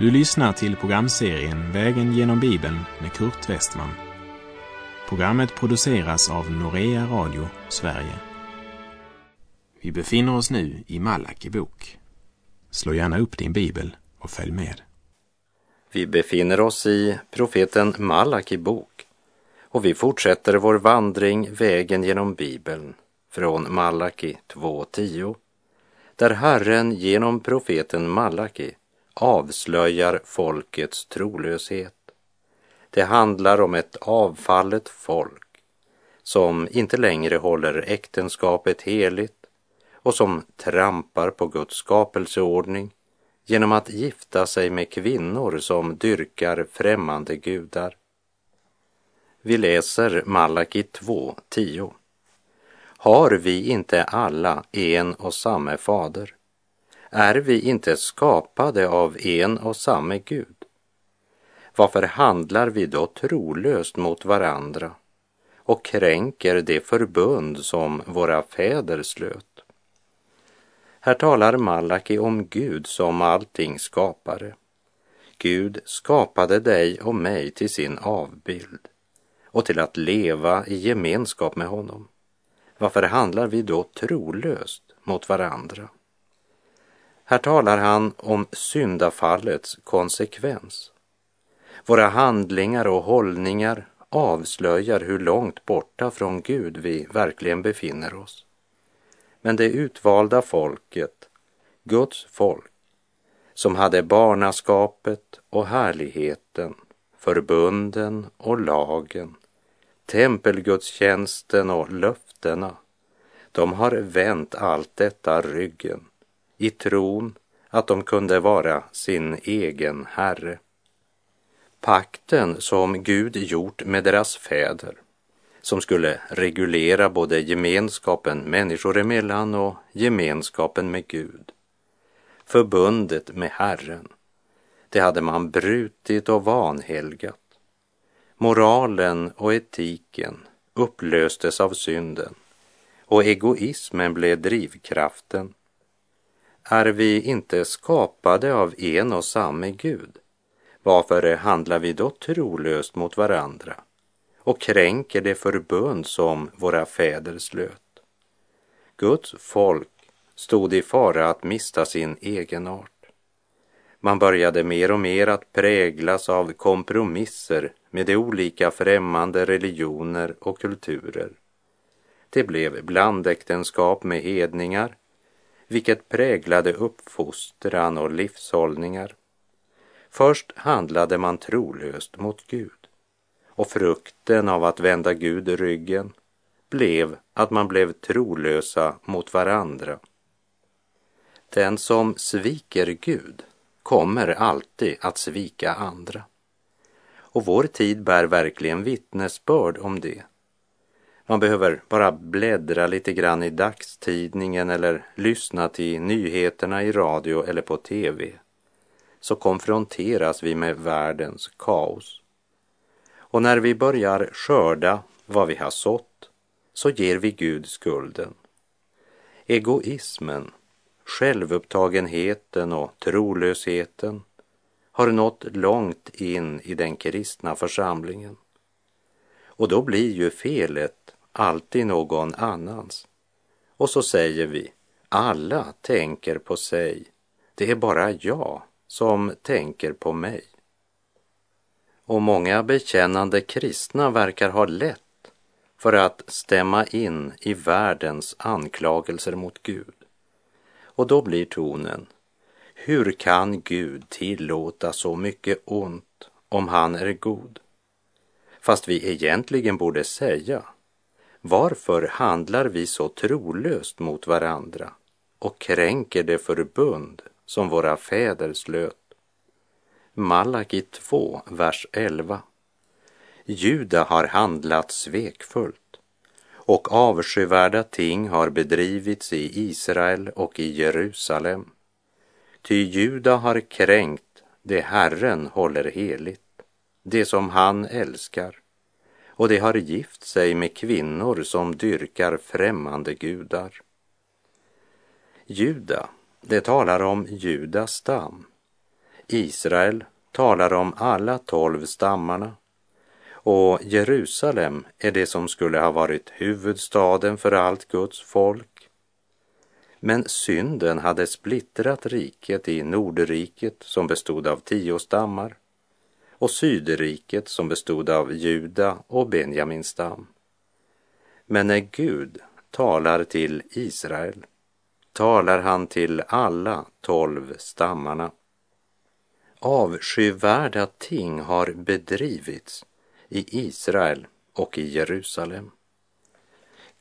Du lyssnar till programserien Vägen genom Bibeln med Kurt Westman. Programmet produceras av Norea Radio Sverige. Vi befinner oss nu i Malaki bok. Slå gärna upp din bibel och följ med. Vi befinner oss i profeten Malaki bok och vi fortsätter vår vandring vägen genom Bibeln från Malaki 2.10 där Herren genom profeten Malaki avslöjar folkets trolöshet. Det handlar om ett avfallet folk som inte längre håller äktenskapet heligt och som trampar på Guds skapelseordning genom att gifta sig med kvinnor som dyrkar främmande gudar. Vi läser Malaki 2.10. Har vi inte alla en och samma fader? Är vi inte skapade av en och samme Gud? Varför handlar vi då trolöst mot varandra och kränker det förbund som våra fäder slöt? Här talar Malaki om Gud som allting skapare. Gud skapade dig och mig till sin avbild och till att leva i gemenskap med honom. Varför handlar vi då trolöst mot varandra? Här talar han om syndafallets konsekvens. Våra handlingar och hållningar avslöjar hur långt borta från Gud vi verkligen befinner oss. Men det utvalda folket, Guds folk, som hade barnaskapet och härligheten, förbunden och lagen, tempelgudstjänsten och löftena, de har vänt allt detta ryggen i tron att de kunde vara sin egen herre. Pakten som Gud gjort med deras fäder, som skulle reglera både gemenskapen människor emellan och gemenskapen med Gud. Förbundet med Herren, det hade man brutit och vanhelgat. Moralen och etiken upplöstes av synden och egoismen blev drivkraften är vi inte skapade av en och samme Gud? Varför handlar vi då trolöst mot varandra och kränker det förbund som våra fäder slöt? Guds folk stod i fara att mista sin egenart. Man började mer och mer att präglas av kompromisser med de olika främmande religioner och kulturer. Det blev blandäktenskap med hedningar vilket präglade uppfostran och livshållningar. Först handlade man trolöst mot Gud och frukten av att vända Gud ryggen blev att man blev trolösa mot varandra. Den som sviker Gud kommer alltid att svika andra. Och vår tid bär verkligen vittnesbörd om det. Man behöver bara bläddra lite grann i dagstidningen eller lyssna till nyheterna i radio eller på tv så konfronteras vi med världens kaos. Och när vi börjar skörda vad vi har sått så ger vi Gud skulden. Egoismen, självupptagenheten och trolösheten har nått långt in i den kristna församlingen. Och då blir ju felet alltid någon annans. Och så säger vi, alla tänker på sig. Det är bara jag som tänker på mig. Och många bekännande kristna verkar ha lätt för att stämma in i världens anklagelser mot Gud. Och då blir tonen, hur kan Gud tillåta så mycket ont om han är god? Fast vi egentligen borde säga, varför handlar vi så trolöst mot varandra och kränker det förbund som våra fäder slöt? Malaki 2, vers 11. Juda har handlat svekfullt och avskyvärda ting har bedrivits i Israel och i Jerusalem. Ty Juda har kränkt det Herren håller heligt, det som han älskar och de har gift sig med kvinnor som dyrkar främmande gudar. Juda, det talar om Judas stam. Israel talar om alla tolv stammarna och Jerusalem är det som skulle ha varit huvudstaden för allt Guds folk. Men synden hade splittrat riket i Nordriket som bestod av tio stammar och Sydriket som bestod av Juda och Benjamins stam. Men när Gud talar till Israel talar han till alla tolv stammarna. Avskyvärda ting har bedrivits i Israel och i Jerusalem.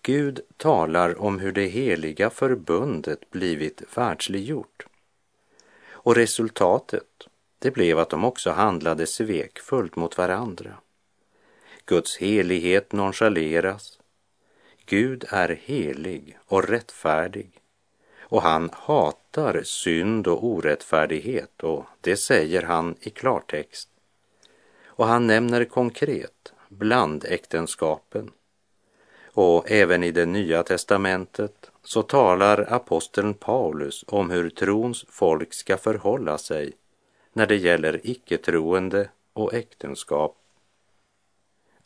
Gud talar om hur det heliga förbundet blivit världsliggjort. Och resultatet, det blev att de också handlade svekfullt mot varandra. Guds helighet nonchaleras. Gud är helig och rättfärdig och han hatar synd och orättfärdighet och det säger han i klartext. Och han nämner konkret blandäktenskapen. Och även i det nya testamentet så talar aposteln Paulus om hur trons folk ska förhålla sig när det gäller icke-troende och äktenskap.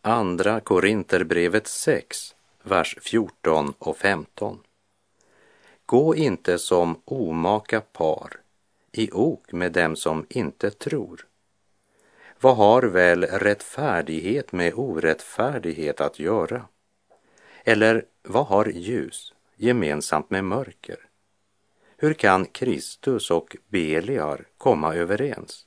Andra Korinterbrevet 6, vers 14 och 15. Gå inte som omaka par i ok med dem som inte tror. Vad har väl rättfärdighet med orättfärdighet att göra? Eller vad har ljus gemensamt med mörker? Hur kan Kristus och Beliar komma överens?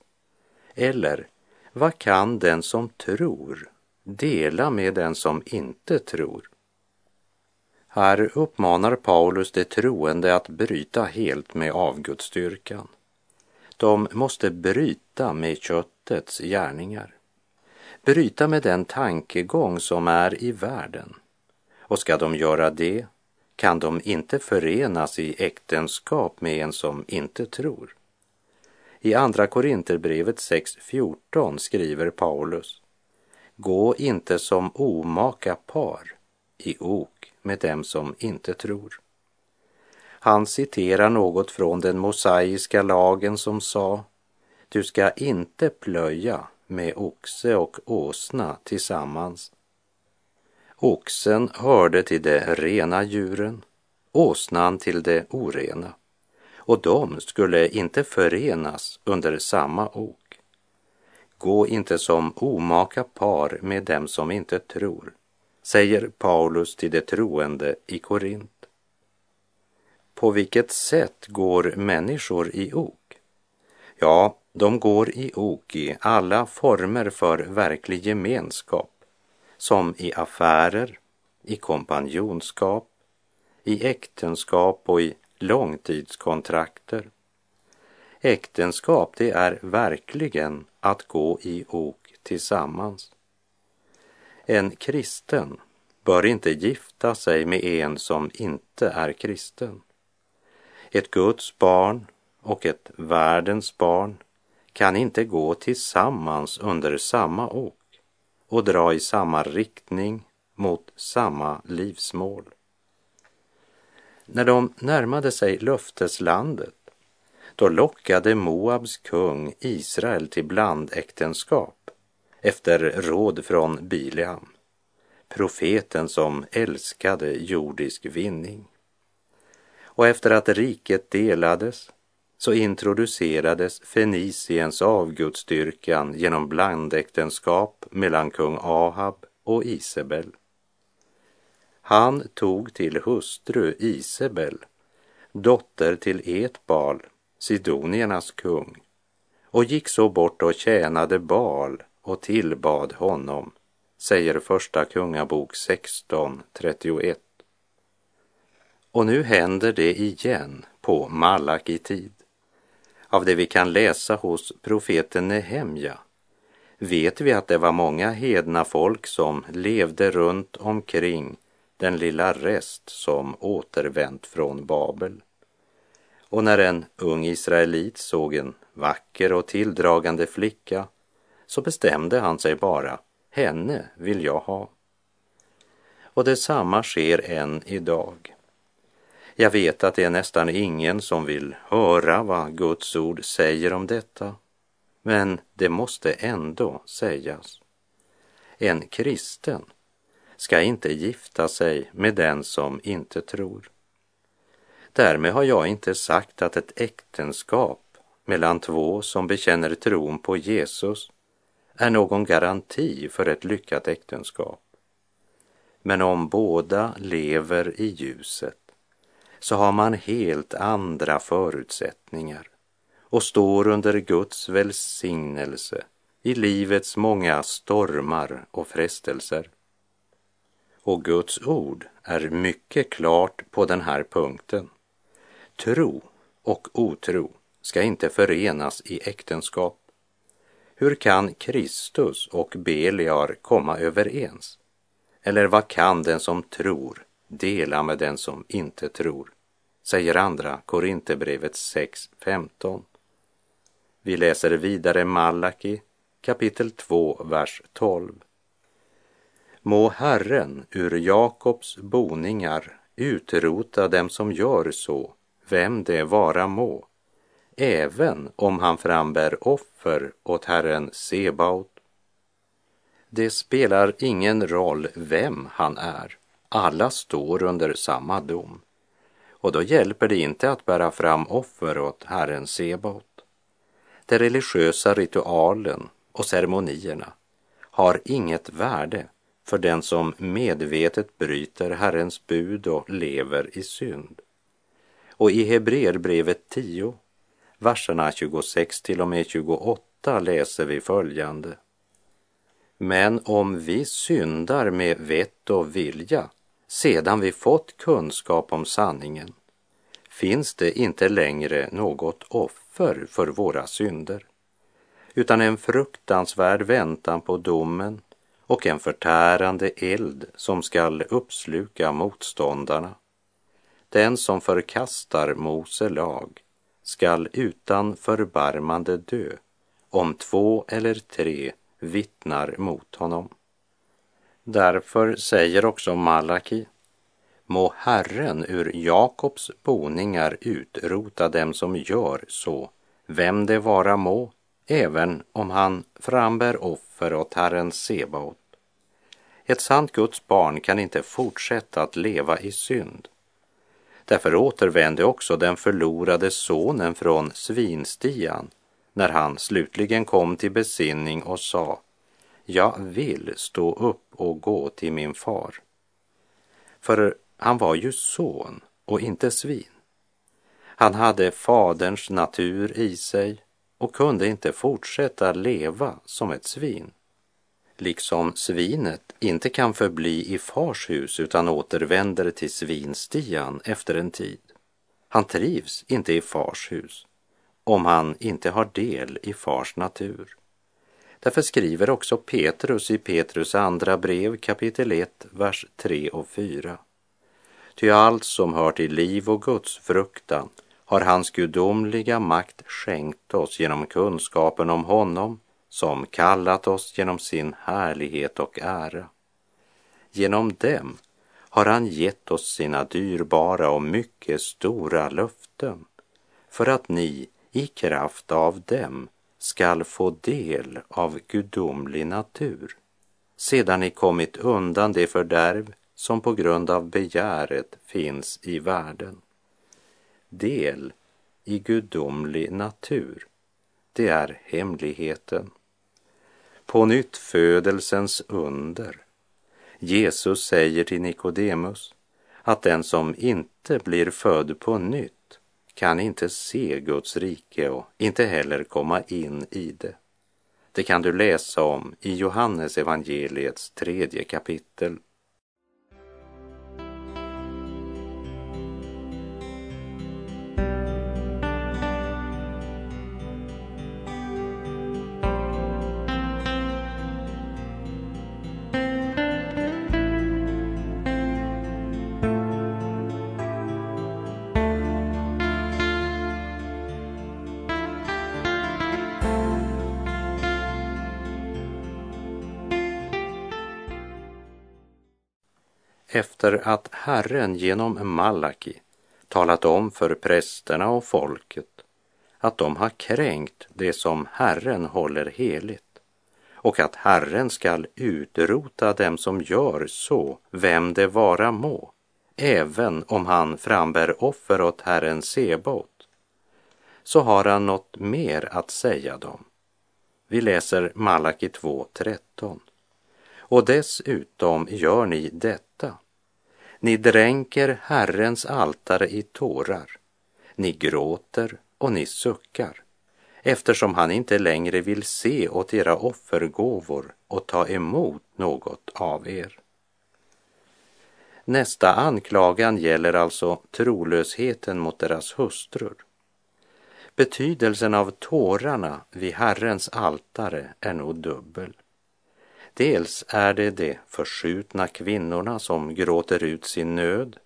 Eller vad kan den som tror dela med den som inte tror? Här uppmanar Paulus de troende att bryta helt med avgudsstyrkan. De måste bryta med köttets gärningar. Bryta med den tankegång som är i världen. Och ska de göra det kan de inte förenas i äktenskap med en som inte tror. I Andra Korinterbrevet 6.14 skriver Paulus Gå inte som omaka par i ok med dem som inte tror. Han citerar något från den mosaiska lagen som sa Du ska inte plöja med oxe och åsna tillsammans. Oxen hörde till de rena djuren, åsnan till de orena och de skulle inte förenas under samma ok. Gå inte som omaka par med dem som inte tror, säger Paulus till de troende i Korint. På vilket sätt går människor i ok? Ja, de går i ok i alla former för verklig gemenskap, som i affärer, i kompanjonskap, i äktenskap och i långtidskontrakter. Äktenskap, det är verkligen att gå i ok tillsammans. En kristen bör inte gifta sig med en som inte är kristen. Ett Guds barn och ett världens barn kan inte gå tillsammans under samma ok och dra i samma riktning mot samma livsmål. När de närmade sig löfteslandet då lockade Moabs kung Israel till blandäktenskap efter råd från Bileam, profeten som älskade jordisk vinning. Och efter att riket delades så introducerades Feniciens avgudsdyrkan genom blandäktenskap mellan kung Ahab och Isabel. Han tog till hustru Isabel, dotter till Etbal, Sidoniernas kung, och gick så bort och tjänade Bal och tillbad honom, säger Första Kungabok 16.31. Och nu händer det igen på malakitid. Av det vi kan läsa hos profeten Nehemja vet vi att det var många hedna folk som levde runt omkring den lilla rest som återvänt från Babel. Och när en ung israelit såg en vacker och tilldragande flicka så bestämde han sig bara, henne vill jag ha. Och detsamma sker än idag. Jag vet att det är nästan ingen som vill höra vad Guds ord säger om detta men det måste ändå sägas. En kristen ska inte gifta sig med den som inte tror. Därmed har jag inte sagt att ett äktenskap mellan två som bekänner tron på Jesus är någon garanti för ett lyckat äktenskap. Men om båda lever i ljuset så har man helt andra förutsättningar och står under Guds välsignelse i livets många stormar och frestelser. Och Guds ord är mycket klart på den här punkten. Tro och otro ska inte förenas i äktenskap. Hur kan Kristus och Beliar komma överens? Eller vad kan den som tror dela med den som inte tror? Säger andra Korinthierbrevet 6.15. Vi läser vidare Malaki kapitel 2, vers 12. Må Herren ur Jakobs boningar utrota dem som gör så, vem det vara må, även om han frambär offer åt Herren Sebaot. Det spelar ingen roll vem han är, alla står under samma dom. Och då hjälper det inte att bära fram offer åt Herren Sebaot. Den religiösa ritualen och ceremonierna har inget värde för den som medvetet bryter Herrens bud och lever i synd. Och i Hebreerbrevet 10, verserna 26 till och med 28 läser vi följande. Men om vi syndar med vett och vilja sedan vi fått kunskap om sanningen finns det inte längre något offer för våra synder utan en fruktansvärd väntan på domen och en förtärande eld som skall uppsluka motståndarna. Den som förkastar Mose lag skall utan förbarmande dö om två eller tre vittnar mot honom. Därför säger också Malaki Må Herren ur Jakobs boningar utrota dem som gör så, vem det vara må, även om han frambär offer åt Herren Sebaot. Ett sant Guds barn kan inte fortsätta att leva i synd. Därför återvände också den förlorade sonen från svinstian när han slutligen kom till besinning och sa jag vill stå upp och gå till min far. För han var ju son och inte svin. Han hade faderns natur i sig och kunde inte fortsätta leva som ett svin. Liksom svinet inte kan förbli i fars hus utan återvänder till svinstian efter en tid. Han trivs inte i fars hus om han inte har del i fars natur. Därför skriver också Petrus i Petrus andra brev kapitel 1, vers 3 och 4. Ty allt som hör till liv och Guds fruktan har hans gudomliga makt skänkt oss genom kunskapen om honom som kallat oss genom sin härlighet och ära. Genom dem har han gett oss sina dyrbara och mycket stora löften för att ni i kraft av dem skall få del av gudomlig natur sedan ni kommit undan det fördärv som på grund av begäret finns i världen. Del i gudomlig natur, det är hemligheten. På nytt födelsens under. Jesus säger till Nikodemus att den som inte blir född på nytt kan inte se Guds rike och inte heller komma in i det. Det kan du läsa om i Johannes evangeliets tredje kapitel efter att Herren genom Malaki talat om för prästerna och folket att de har kränkt det som Herren håller heligt och att Herren skall utrota dem som gör så, vem det vara må, även om han frambär offer åt Herren Sebot, så har han något mer att säga dem. Vi läser Malaki 2.13. Och dessutom gör ni detta. Ni dränker Herrens altare i tårar. Ni gråter och ni suckar eftersom han inte längre vill se åt era offergåvor och ta emot något av er. Nästa anklagan gäller alltså trolösheten mot deras hustrur. Betydelsen av tårarna vid Herrens altare är nog dubbel. Dels är det de förskjutna kvinnorna som gråter ut sin nöd.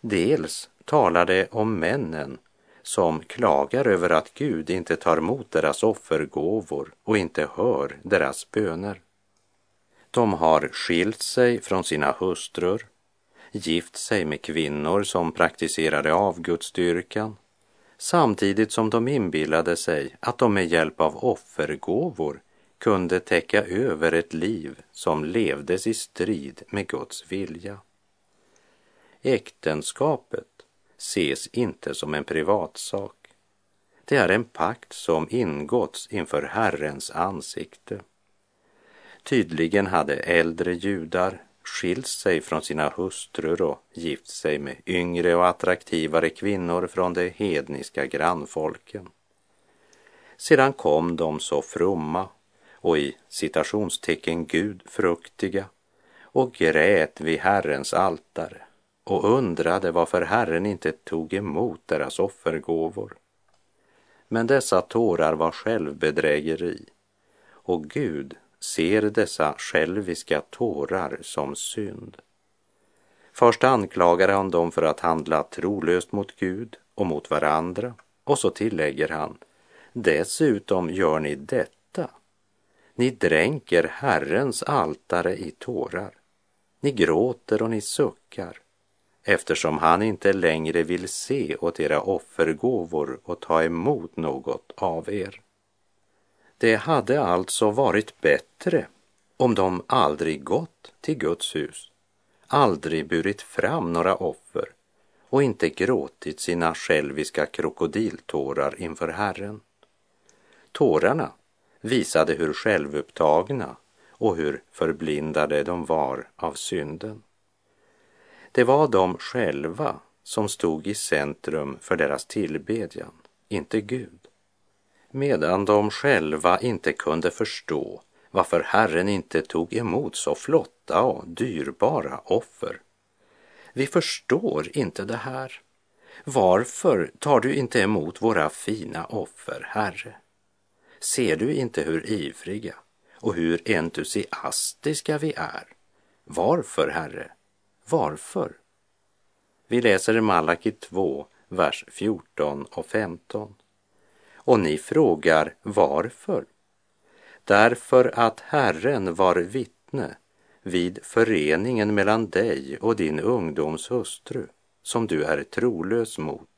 Dels talar det om männen som klagar över att Gud inte tar emot deras offergåvor och inte hör deras böner. De har skilt sig från sina hustrur, gift sig med kvinnor som praktiserade avgudsdyrkan samtidigt som de inbillade sig att de med hjälp av offergåvor kunde täcka över ett liv som levdes i strid med Guds vilja. Äktenskapet ses inte som en privatsak. Det är en pakt som ingåtts inför Herrens ansikte. Tydligen hade äldre judar skilt sig från sina hustrur och gift sig med yngre och attraktivare kvinnor från de hedniska grannfolken. Sedan kom de så fromma och i citationstecken gudfruktiga och grät vid Herrens altare och undrade varför Herren inte tog emot deras offergåvor. Men dessa tårar var självbedrägeri och Gud ser dessa själviska tårar som synd. Först anklagar han dem för att handla trolöst mot Gud och mot varandra och så tillägger han Dessutom gör ni detta. Ni dränker Herrens altare i tårar. Ni gråter och ni suckar eftersom han inte längre vill se åt era offergåvor och ta emot något av er. Det hade alltså varit bättre om de aldrig gått till Guds hus, aldrig burit fram några offer och inte gråtit sina själviska krokodiltårar inför Herren. Tårarna visade hur självupptagna och hur förblindade de var av synden. Det var de själva som stod i centrum för deras tillbedjan, inte Gud. Medan de själva inte kunde förstå varför Herren inte tog emot så flotta och dyrbara offer. Vi förstår inte det här. Varför tar du inte emot våra fina offer, Herre? Ser du inte hur ivriga och hur entusiastiska vi är? Varför, Herre? Varför? Vi läser Malaki 2, vers 14 och 15. Och ni frågar varför? Därför att Herren var vittne vid föreningen mellan dig och din ungdoms hustru som du är trolös mot,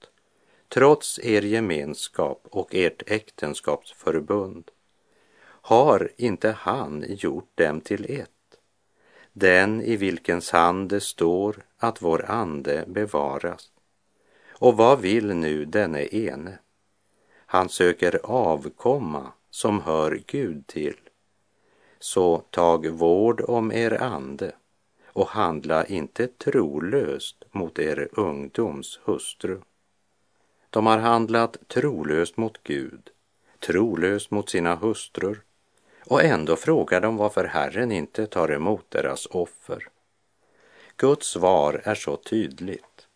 trots er gemenskap och ert äktenskapsförbund. Har inte han gjort dem till ett? den i vilkens hand det står att vår ande bevaras. Och vad vill nu denne ene? Han söker avkomma som hör Gud till. Så tag vård om er ande och handla inte trolöst mot er ungdoms hustru. De har handlat trolöst mot Gud, trolöst mot sina hustrur och ändå frågar de varför Herren inte tar emot deras offer. Guds svar är så tydligt.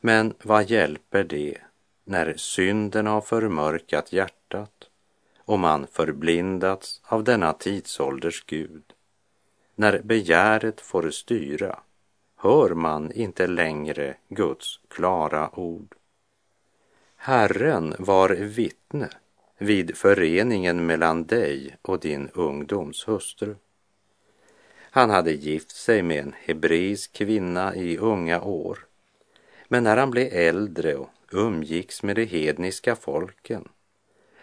Men vad hjälper det när synden har förmörkat hjärtat och man förblindats av denna tidsålders Gud? När begäret får styra hör man inte längre Guds klara ord. Herren var vittne vid föreningen mellan dig och din ungdoms hustru. Han hade gift sig med en hebreisk kvinna i unga år. Men när han blev äldre och umgicks med de hedniska folken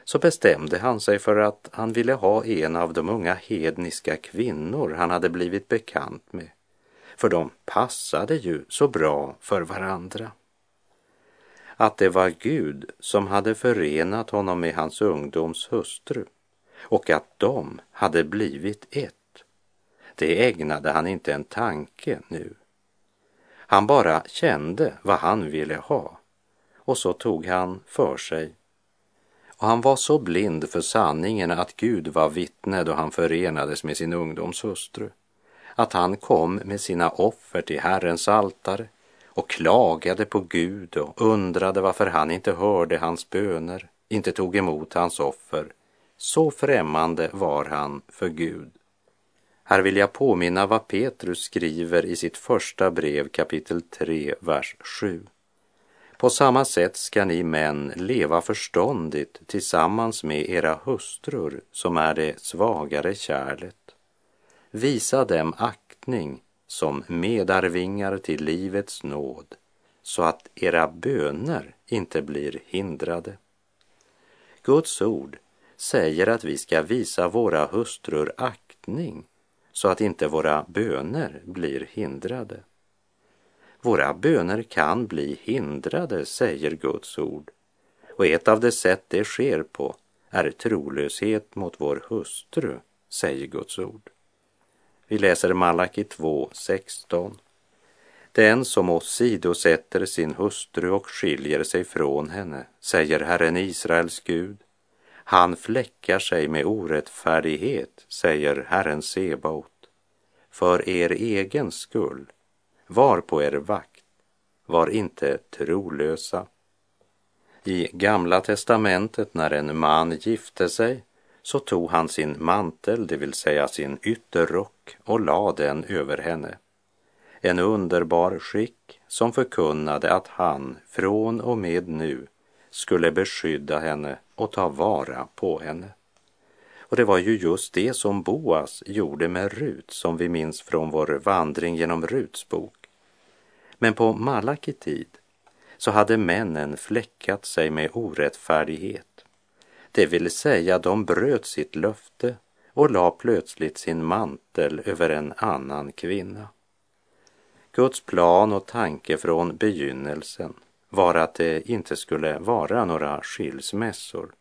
så bestämde han sig för att han ville ha en av de unga hedniska kvinnor han hade blivit bekant med. För de passade ju så bra för varandra. Att det var Gud som hade förenat honom med hans ungdoms hustru och att de hade blivit ett. Det ägnade han inte en tanke nu. Han bara kände vad han ville ha och så tog han för sig. Och han var så blind för sanningen att Gud var vittne då han förenades med sin ungdoms hustru. Att han kom med sina offer till Herrens altare och klagade på Gud och undrade varför han inte hörde hans böner, inte tog emot hans offer. Så främmande var han för Gud. Här vill jag påminna vad Petrus skriver i sitt första brev kapitel 3, vers 7. På samma sätt ska ni män leva förståndigt tillsammans med era hustrur som är det svagare kärlet. Visa dem aktning som medarvingar till livets nåd så att era böner inte blir hindrade. Guds ord säger att vi ska visa våra hustrur aktning så att inte våra böner blir hindrade. Våra böner kan bli hindrade, säger Guds ord. Och ett av de sätt det sker på är trolöshet mot vår hustru, säger Guds ord. Vi läser Malaki 2, 16. Den som åsidosätter sin hustru och skiljer sig från henne, säger Herren Israels Gud, han fläckar sig med orättfärdighet, säger Herren Sebaot, för er egen skull. Var på er vakt, var inte trolösa. I Gamla testamentet när en man gifte sig så tog han sin mantel, det vill säga sin ytterrock, och lade den över henne. En underbar skick som förkunnade att han från och med nu skulle beskydda henne och ta vara på henne. Och det var ju just det som Boas gjorde med Rut som vi minns från vår vandring genom Ruts bok. Men på Malaki tid så hade männen fläckat sig med orättfärdighet. Det vill säga, de bröt sitt löfte och la plötsligt sin mantel över en annan kvinna. Guds plan och tanke från begynnelsen var att det inte skulle vara några skilsmässor.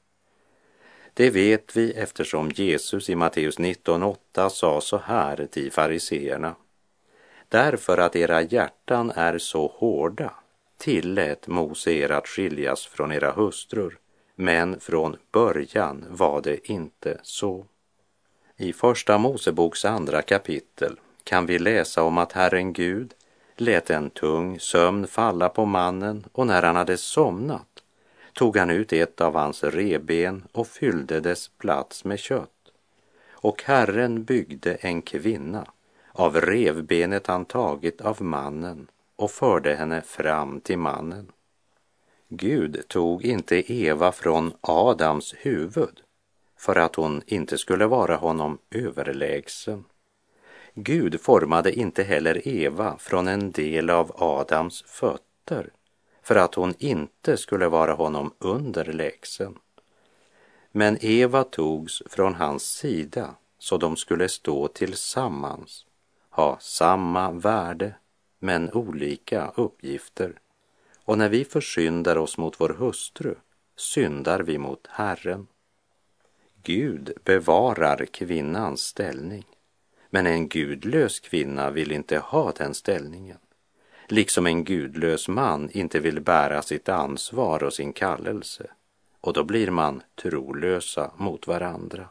Det vet vi eftersom Jesus i Matteus 19.8 sa så här till fariseerna. Därför att era hjärtan är så hårda tillät Mose er att skiljas från era hustrur, men från början var det inte så. I Första Moseboks andra kapitel kan vi läsa om att Herren Gud lät en tung sömn falla på mannen och när han hade somnat tog han ut ett av hans reben och fyllde dess plats med kött. Och Herren byggde en kvinna av revbenet han tagit av mannen och förde henne fram till mannen. Gud tog inte Eva från Adams huvud för att hon inte skulle vara honom överlägsen. Gud formade inte heller Eva från en del av Adams fötter för att hon inte skulle vara honom underlägsen. Men Eva togs från hans sida så de skulle stå tillsammans, ha samma värde men olika uppgifter. Och när vi försyndar oss mot vår hustru syndar vi mot Herren. Gud bevarar kvinnans ställning. Men en gudlös kvinna vill inte ha den ställningen. Liksom en gudlös man inte vill bära sitt ansvar och sin kallelse. Och då blir man trolösa mot varandra.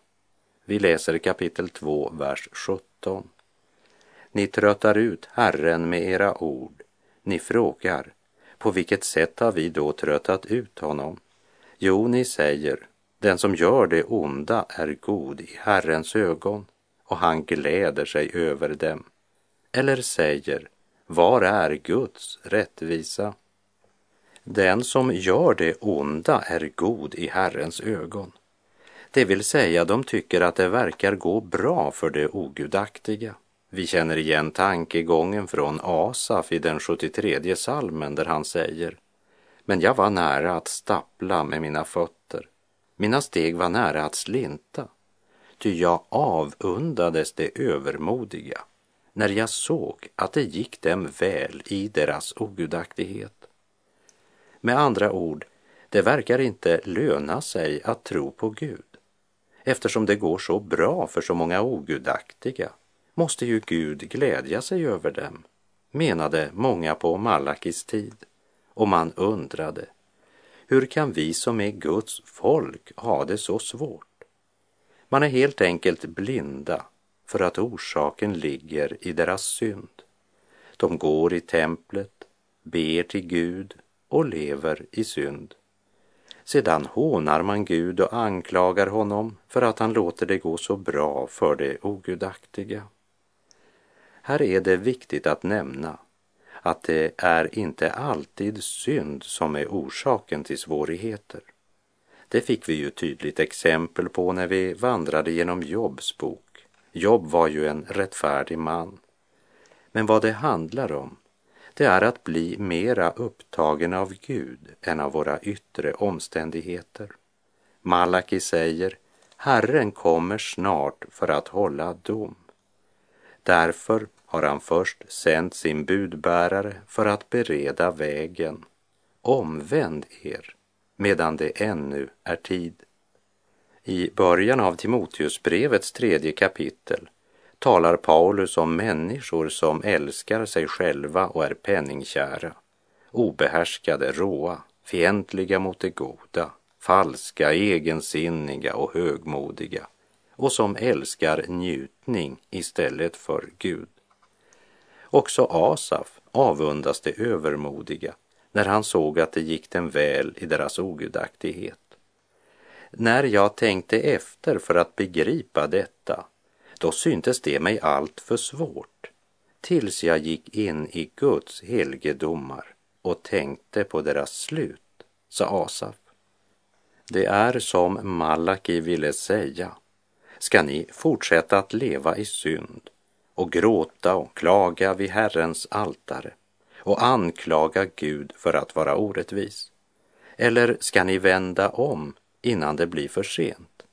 Vi läser kapitel 2, vers 17. Ni tröttar ut Herren med era ord. Ni frågar, på vilket sätt har vi då tröttat ut honom? Jo, ni säger, den som gör det onda är god i Herrens ögon och han gläder sig över dem. Eller säger, var är Guds rättvisa? Den som gör det onda är god i Herrens ögon. Det vill säga, de tycker att det verkar gå bra för det ogudaktiga. Vi känner igen tankegången från Asaf i den 73 salmen där han säger men jag var nära att stappla med mina fötter. Mina steg var nära att slinta, ty jag avundades det övermodiga när jag såg att det gick dem väl i deras ogudaktighet. Med andra ord, det verkar inte löna sig att tro på Gud. Eftersom det går så bra för så många ogudaktiga måste ju Gud glädja sig över dem, menade många på Malakis tid. Och man undrade, hur kan vi som är Guds folk ha det så svårt? Man är helt enkelt blinda för att orsaken ligger i deras synd. De går i templet, ber till Gud och lever i synd. Sedan hånar man Gud och anklagar honom för att han låter det gå så bra för det ogudaktiga. Här är det viktigt att nämna att det är inte alltid synd som är orsaken till svårigheter. Det fick vi ju tydligt exempel på när vi vandrade genom Jobs bok. Jobb var ju en rättfärdig man. Men vad det handlar om, det är att bli mera upptagen av Gud än av våra yttre omständigheter. Malaki säger, Herren kommer snart för att hålla dom. Därför har han först sänt sin budbärare för att bereda vägen. Omvänd er medan det ännu är tid. I början av Timoteusbrevets tredje kapitel talar Paulus om människor som älskar sig själva och är penningkära, obehärskade, råa, fientliga mot det goda, falska, egensinniga och högmodiga och som älskar njutning istället för Gud. Också Asaf avundas det övermodiga när han såg att det gick dem väl i deras ogudaktighet. När jag tänkte efter för att begripa detta, då syntes det mig allt för svårt tills jag gick in i Guds helgedomar och tänkte på deras slut, sa Asaf. Det är som Malaki ville säga. Ska ni fortsätta att leva i synd och gråta och klaga vid Herrens altare och anklaga Gud för att vara orättvis? Eller ska ni vända om innan det blir för sent?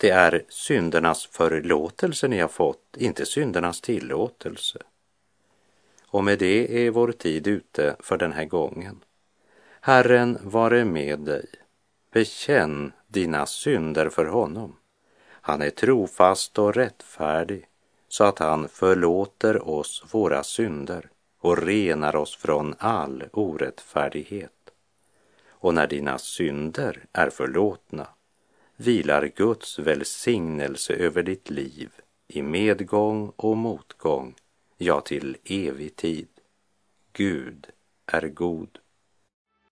Det är syndernas förlåtelse ni har fått, inte syndernas tillåtelse. Och med det är vår tid ute för den här gången. Herren vare med dig. Bekänn dina synder för honom. Han är trofast och rättfärdig så att han förlåter oss våra synder och renar oss från all orättfärdighet. Och när dina synder är förlåtna vilar Guds välsignelse över ditt liv i medgång och motgång, ja, till evig tid. Gud är god.